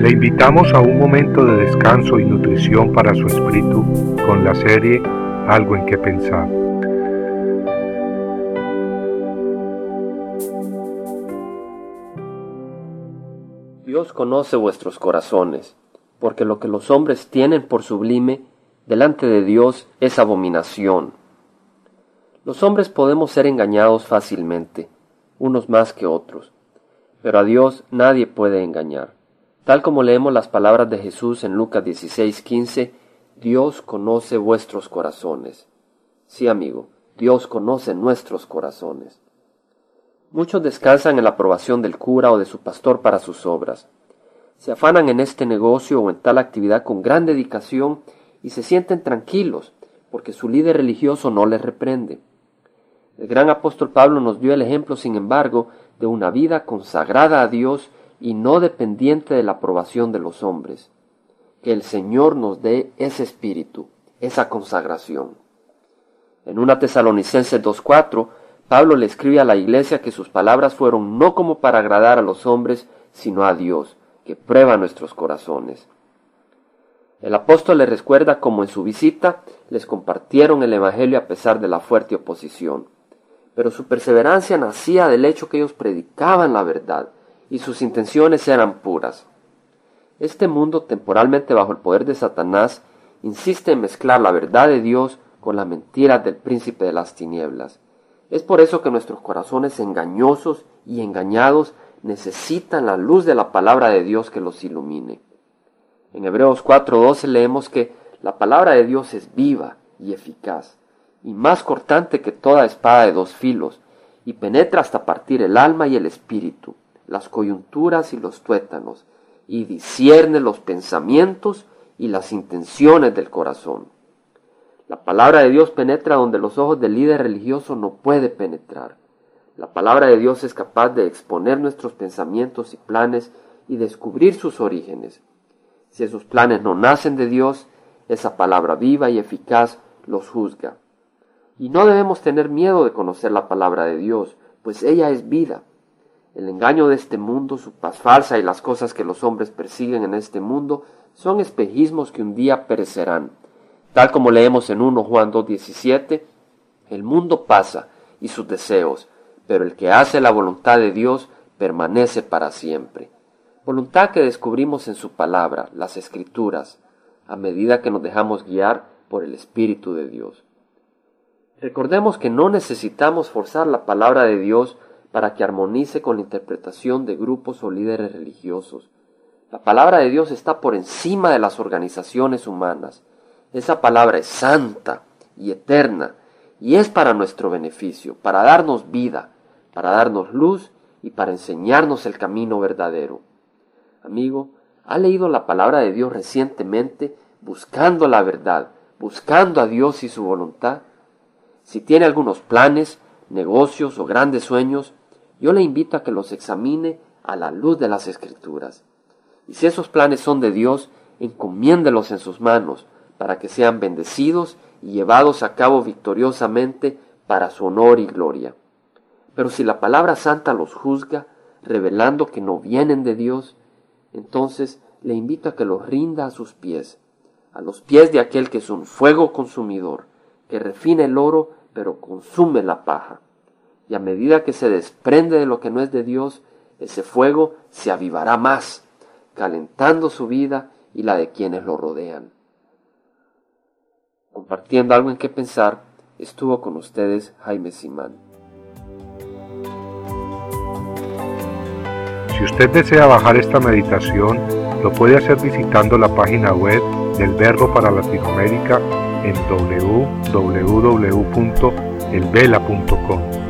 Le invitamos a un momento de descanso y nutrición para su espíritu con la serie Algo en que pensar. Dios conoce vuestros corazones, porque lo que los hombres tienen por sublime delante de Dios es abominación. Los hombres podemos ser engañados fácilmente, unos más que otros, pero a Dios nadie puede engañar. Tal como leemos las palabras de Jesús en Lucas 16:15, Dios conoce vuestros corazones. Sí, amigo, Dios conoce nuestros corazones. Muchos descansan en la aprobación del cura o de su pastor para sus obras. Se afanan en este negocio o en tal actividad con gran dedicación y se sienten tranquilos porque su líder religioso no les reprende. El gran apóstol Pablo nos dio el ejemplo, sin embargo, de una vida consagrada a Dios y no dependiente de la aprobación de los hombres. Que el Señor nos dé ese espíritu, esa consagración. En una Tesalonicenses 2.4, Pablo le escribe a la iglesia que sus palabras fueron no como para agradar a los hombres, sino a Dios, que prueba nuestros corazones. El apóstol les recuerda cómo en su visita les compartieron el Evangelio a pesar de la fuerte oposición. Pero su perseverancia nacía del hecho que ellos predicaban la verdad y sus intenciones eran puras. Este mundo, temporalmente bajo el poder de Satanás, insiste en mezclar la verdad de Dios con la mentira del príncipe de las tinieblas. Es por eso que nuestros corazones engañosos y engañados necesitan la luz de la palabra de Dios que los ilumine. En Hebreos 4:12 leemos que la palabra de Dios es viva y eficaz, y más cortante que toda espada de dos filos, y penetra hasta partir el alma y el espíritu, las coyunturas y los tuétanos, y discierne los pensamientos y las intenciones del corazón. La palabra de Dios penetra donde los ojos del líder religioso no puede penetrar. La palabra de Dios es capaz de exponer nuestros pensamientos y planes y descubrir sus orígenes. Si esos planes no nacen de Dios, esa palabra viva y eficaz los juzga. Y no debemos tener miedo de conocer la palabra de Dios, pues ella es vida. El engaño de este mundo, su paz falsa y las cosas que los hombres persiguen en este mundo son espejismos que un día perecerán. Tal como leemos en 1 Juan 2.17, el mundo pasa y sus deseos, pero el que hace la voluntad de Dios permanece para siempre. Voluntad que descubrimos en su palabra, las escrituras, a medida que nos dejamos guiar por el Espíritu de Dios. Recordemos que no necesitamos forzar la palabra de Dios para que armonice con la interpretación de grupos o líderes religiosos. La palabra de Dios está por encima de las organizaciones humanas. Esa palabra es santa y eterna y es para nuestro beneficio, para darnos vida, para darnos luz y para enseñarnos el camino verdadero. Amigo, ¿ha leído la palabra de Dios recientemente buscando la verdad, buscando a Dios y su voluntad? Si tiene algunos planes, negocios o grandes sueños, yo le invito a que los examine a la luz de las escrituras. Y si esos planes son de Dios, encomiéndelos en sus manos para que sean bendecidos y llevados a cabo victoriosamente para su honor y gloria. Pero si la palabra santa los juzga, revelando que no vienen de Dios, entonces le invito a que los rinda a sus pies, a los pies de aquel que es un fuego consumidor, que refina el oro pero consume la paja. Y a medida que se desprende de lo que no es de Dios, ese fuego se avivará más, calentando su vida y la de quienes lo rodean. Compartiendo algo en qué pensar, estuvo con ustedes Jaime Simán. Si usted desea bajar esta meditación, lo puede hacer visitando la página web del Verbo para Latinoamérica en www.elvela.com.